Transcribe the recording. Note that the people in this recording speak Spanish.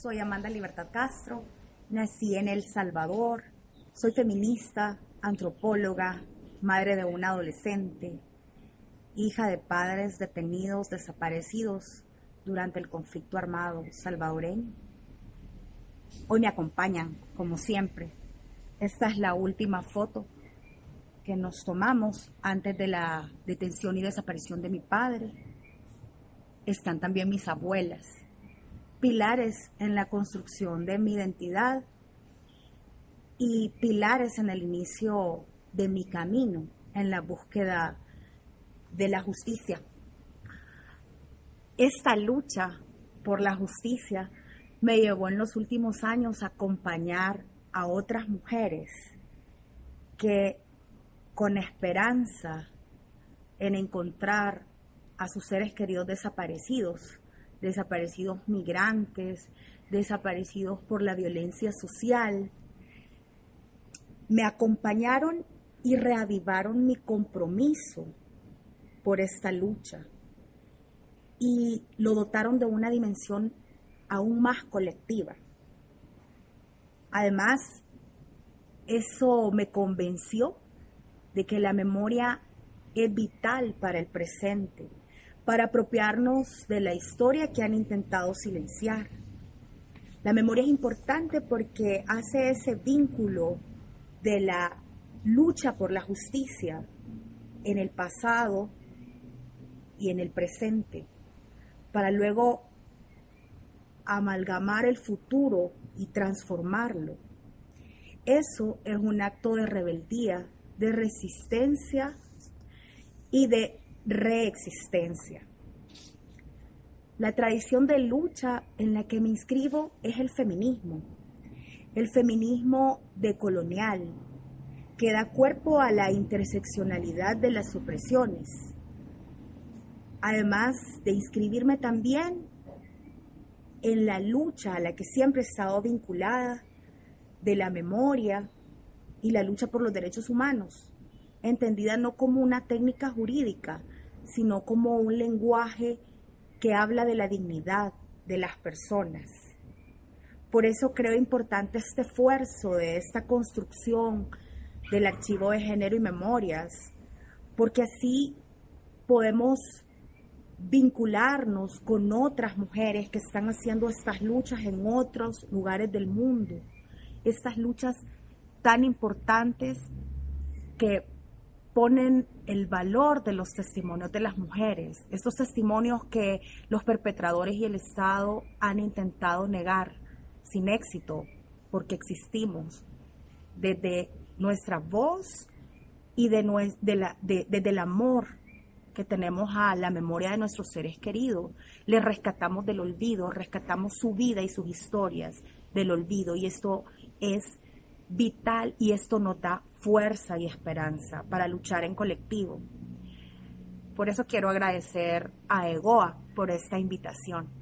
Soy Amanda Libertad Castro, nací en El Salvador, soy feminista, antropóloga, madre de una adolescente, hija de padres detenidos, desaparecidos durante el conflicto armado salvadoreño. Hoy me acompañan, como siempre. Esta es la última foto que nos tomamos antes de la detención y desaparición de mi padre. Están también mis abuelas, pilares en la construcción de mi identidad y pilares en el inicio de mi camino en la búsqueda de la justicia. Esta lucha por la justicia me llevó en los últimos años a acompañar a otras mujeres que con esperanza en encontrar a sus seres queridos desaparecidos, desaparecidos migrantes, desaparecidos por la violencia social, me acompañaron y reavivaron mi compromiso por esta lucha. Y lo dotaron de una dimensión aún más colectiva. Además, eso me convenció de que la memoria es vital para el presente, para apropiarnos de la historia que han intentado silenciar. La memoria es importante porque hace ese vínculo de la lucha por la justicia en el pasado y en el presente, para luego amalgamar el futuro y transformarlo. Eso es un acto de rebeldía, de resistencia y de reexistencia. La tradición de lucha en la que me inscribo es el feminismo, el feminismo decolonial, que da cuerpo a la interseccionalidad de las opresiones, además de inscribirme también en la lucha a la que siempre he estado vinculada de la memoria y la lucha por los derechos humanos, entendida no como una técnica jurídica, sino como un lenguaje que habla de la dignidad de las personas. Por eso creo importante este esfuerzo de esta construcción del archivo de género y memorias, porque así podemos vincularnos con otras mujeres que están haciendo estas luchas en otros lugares del mundo, estas luchas tan importantes que ponen el valor de los testimonios de las mujeres, estos testimonios que los perpetradores y el Estado han intentado negar sin éxito, porque existimos desde nuestra voz y de, desde el amor que tenemos a la memoria de nuestros seres queridos. Les rescatamos del olvido, rescatamos su vida y sus historias del olvido y esto es vital y esto nos da fuerza y esperanza para luchar en colectivo. Por eso quiero agradecer a EGOA por esta invitación.